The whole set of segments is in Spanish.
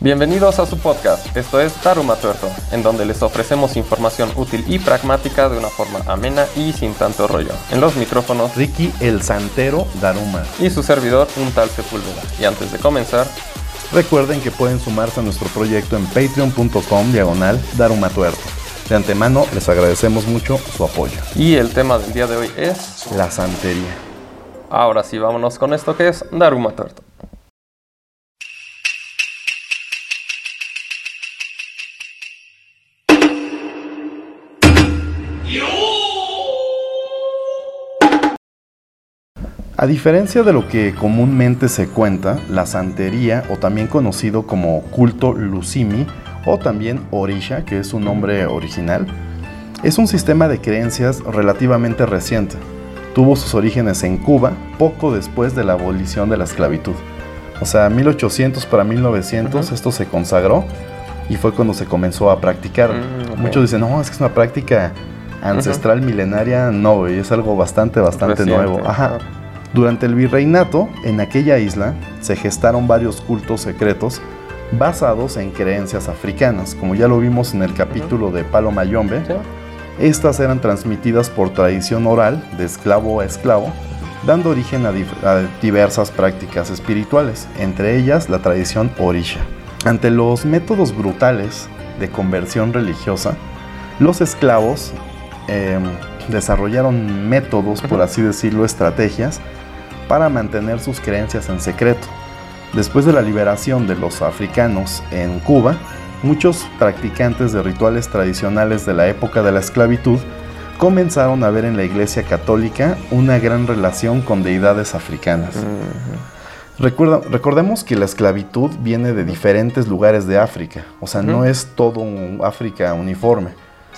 Bienvenidos a su podcast, esto es Daruma Tuerto, en donde les ofrecemos información útil y pragmática de una forma amena y sin tanto rollo. En los micrófonos, Ricky el Santero Daruma. Y su servidor, un tal Sepúlveda. Y antes de comenzar, recuerden que pueden sumarse a nuestro proyecto en patreon.com diagonal Daruma Tuerto. De antemano les agradecemos mucho su apoyo. Y el tema del día de hoy es la santería. Ahora sí, vámonos con esto que es Daruma Tuerto. A diferencia de lo que comúnmente se cuenta, la santería, o también conocido como culto Lucimi, o también Orisha, que es su nombre original, es un sistema de creencias relativamente reciente. Tuvo sus orígenes en Cuba poco después de la abolición de la esclavitud. O sea, 1800 para 1900 esto se consagró y fue cuando se comenzó a practicar. Mm, Muchos dicen, no, es que es una práctica ancestral milenaria. No, es algo bastante, bastante nuevo. Ajá. Durante el virreinato, en aquella isla, se gestaron varios cultos secretos basados en creencias africanas, como ya lo vimos en el capítulo de Palo Mayombe. Estas eran transmitidas por tradición oral, de esclavo a esclavo, dando origen a, diversas prácticas espirituales, entre ellas la tradición orisha. Ante los métodos brutales de conversión religiosa, los esclavos em, desarrollaron métodos, por así decirlo, estrategias, para mantener sus creencias en secreto. Después de la liberación de los africanos en Cuba, muchos practicantes de rituales tradicionales de la época de la esclavitud comenzaron a ver en la Iglesia Católica una gran relación con deidades africanas. recordemos que la esclavitud viene de diferentes lugares de África, o sea, no es todo un África uniforme.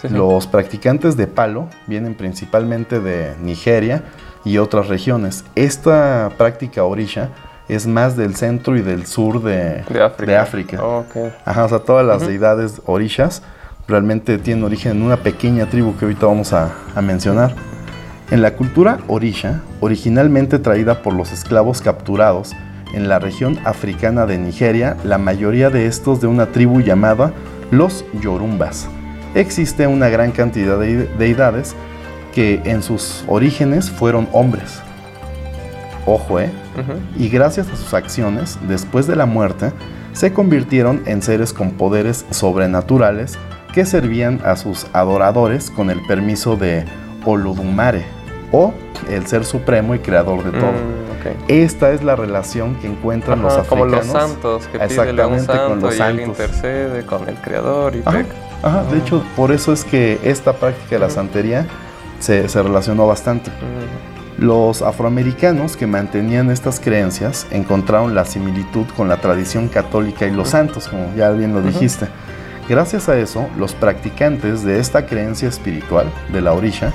Los practicantes de palo vienen principalmente de Nigeria, y otras regiones. Esta práctica orisha es más del centro y del sur de, África. Oh, Ajá, o sea, todas las deidades orishas realmente tienen origen en una pequeña tribu que ahorita vamos a, a mencionar. En la cultura orisha, originalmente traída por los esclavos capturados en la región africana de Nigeria, la mayoría de estos de una tribu llamada los Yorumbas. Existe una gran cantidad de deidades que en sus orígenes fueron hombres. Ojo, ¿eh? Y gracias a sus acciones, después de la muerte, se convirtieron en seres con poderes sobrenaturales que servían a sus adoradores con el permiso de Oludumare, o el ser supremo y creador de todo. Mm, Esta es la relación que encuentran los africanos. Como los santos, que exactamente santo con los y santos. intercede con el creador y ajá. De hecho, por eso es que esta práctica de la santería se, relacionó bastante. Los afroamericanos que mantenían estas creencias encontraron la similitud con la tradición católica y los santos, como ya bien lo dijiste. Gracias a eso, los practicantes de esta creencia espiritual, de la orisha,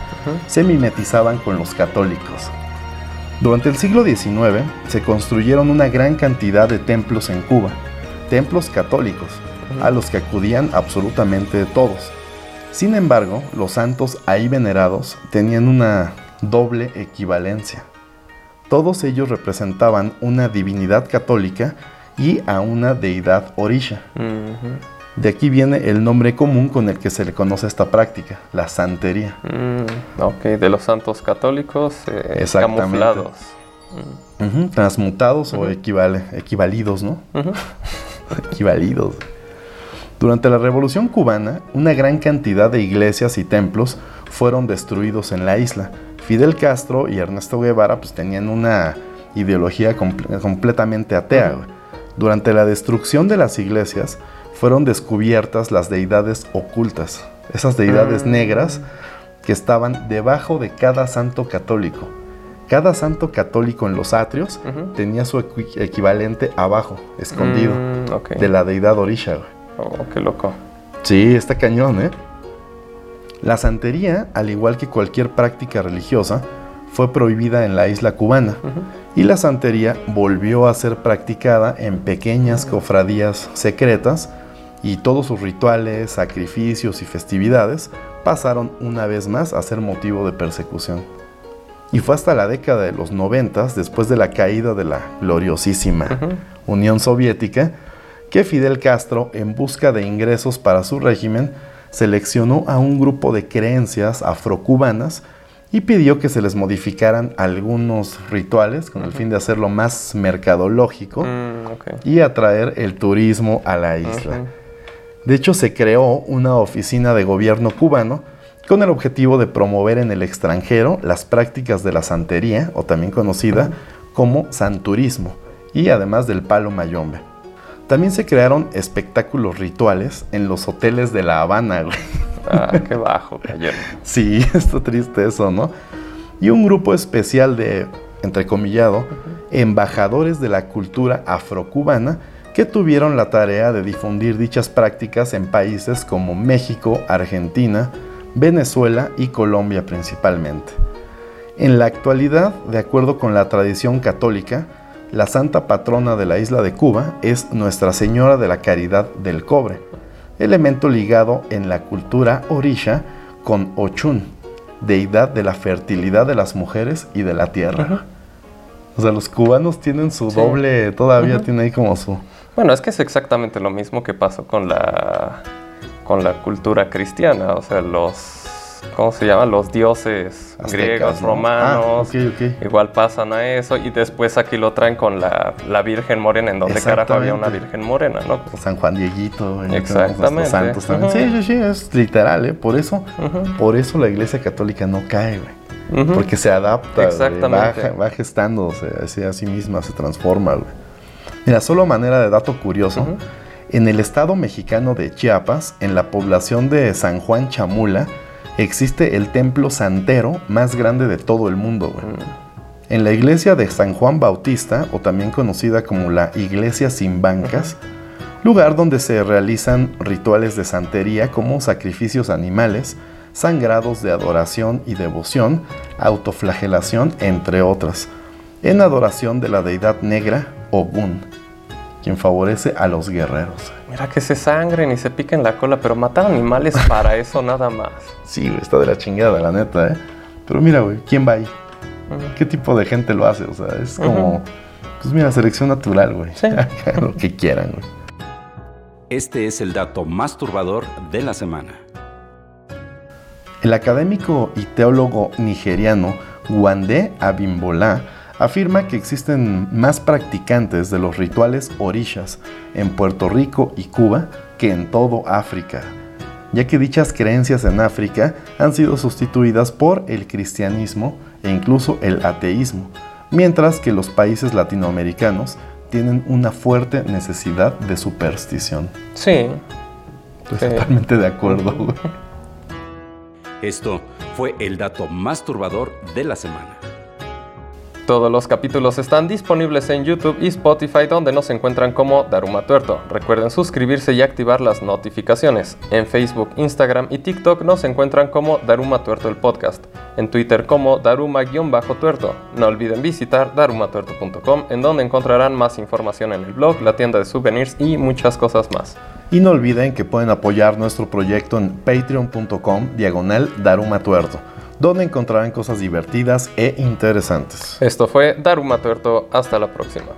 se mimetizaban con los católicos. Durante el siglo XIX se construyeron una gran cantidad de templos en Cuba, templos católicos, a los que acudían absolutamente todos. Sin embargo, los santos ahí venerados tenían una doble equivalencia. Todos ellos representaban una divinidad católica y a una deidad orisha. De aquí viene el nombre común con el que se le conoce esta práctica, la santería. Mm, ok, de los santos católicos eh, camuflados. transmutados o equivalidos, ¿no? equivalidos. Durante la Revolución cubana, una gran cantidad de iglesias y templos fueron destruidos en la isla. Fidel Castro y Ernesto Guevara pues, tenían una ideología completamente atea. Durante la destrucción de las iglesias fueron descubiertas las deidades ocultas, esas deidades mm. negras que estaban debajo de cada santo católico. Cada santo católico en los atrios tenía su equivalente abajo, escondido, mm, de la deidad Orisha. Oh, qué loco. Sí, está cañón, ¿eh? La santería, al igual que cualquier práctica religiosa, fue prohibida en la isla cubana y la santería volvió a ser practicada en pequeñas cofradías secretas y todos sus rituales, sacrificios y festividades pasaron una vez más a ser motivo de persecución. Y fue hasta la década de los noventas, después de la caída de la gloriosísima Unión Soviética, que Fidel Castro, en busca de ingresos para su régimen, seleccionó a un grupo de creencias afrocubanas y pidió que se les modificaran algunos rituales con el fin de hacerlo más mercadológico Mm, y atraer el turismo a la isla. De hecho, se creó una oficina de gobierno cubano con el objetivo de promover en el extranjero las prácticas de la santería, o también conocida como santurismo, y además del palo mayombe. También se crearon espectáculos rituales en los hoteles de La Habana, güey. Ah, qué bajo. Sí, está triste eso, ¿no? Y un grupo especial de, entrecomillado, embajadores de la cultura afrocubana que tuvieron la tarea de difundir dichas prácticas en países como México, Argentina, Venezuela y Colombia principalmente. En la actualidad, de acuerdo con la tradición católica, la santa patrona de la isla de Cuba es Nuestra Señora de la Caridad del Cobre, elemento ligado en la cultura orisha con Ochun, deidad de la fertilidad de las mujeres y de la tierra. O sea, los cubanos tienen su Sí. doble, todavía tiene ahí como su... Bueno, es que es exactamente lo mismo que pasó con la, con la cultura cristiana. O sea, los. ¿Cómo se llaman? Los dioses Aztecas, griegos, ¿no? romanos. Ah, ok, ok. Igual pasan a eso. Y después aquí lo traen con la, la Virgen Morena, en donde carajo había una. Virgen Morena, ¿no? San Juan Dieguito, y Exactamente. los santos también. Sí, sí, sí, es literal, ¿eh? Por eso, por eso la iglesia católica no cae, güey. Porque se adapta, güey, Exactamente. va, va gestándose así a sí misma, se transforma, güey. Mira, solo manera de dato curioso, en el estado mexicano de Chiapas, en la población de San Juan Chamula, existe el templo santero más grande de todo el mundo. En la iglesia de San Juan Bautista, o también conocida como la Iglesia sin bancas, lugar donde se realizan rituales de santería como sacrificios animales, sangrados de adoración y devoción, autoflagelación, entre otras, en adoración de la deidad negra Obun, quien favorece a los guerreros. Mira que se sangren y se piquen la cola, pero matar animales para eso nada más. Sí, güey, está de la chingada, la neta, ¿eh? Pero mira, güey, ¿quién va ahí? ¿Qué tipo de gente lo hace? O sea, es como, pues mira, selección natural, güey. Sí. Lo que quieran, güey. Este es el dato más turbador de la semana. El académico y teólogo nigeriano Wande Abimbola afirma que existen más practicantes de los rituales orishas en Puerto Rico y Cuba que en todo África, ya que dichas creencias en África han sido sustituidas por el cristianismo e incluso el ateísmo, mientras que los países latinoamericanos tienen una fuerte necesidad de superstición. Sí. Estoy Sí. totalmente de acuerdo, güey. Esto fue el dato más turbador de la semana. Todos los capítulos están disponibles en YouTube y Spotify donde nos encuentran como Daruma Tuerto. Recuerden suscribirse y activar las notificaciones. En Facebook, Instagram y TikTok nos encuentran como Daruma Tuerto el podcast. En Twitter como Daruma-tuerto. No olviden visitar darumatuerto.com en donde encontrarán más información en el blog, la tienda de souvenirs y muchas cosas más. Y no olviden que pueden apoyar nuestro proyecto en patreon.com diagonal Daruma Tuerto, donde encontrarán cosas divertidas e interesantes. Esto fue Daruma Tuerto. Hasta la próxima.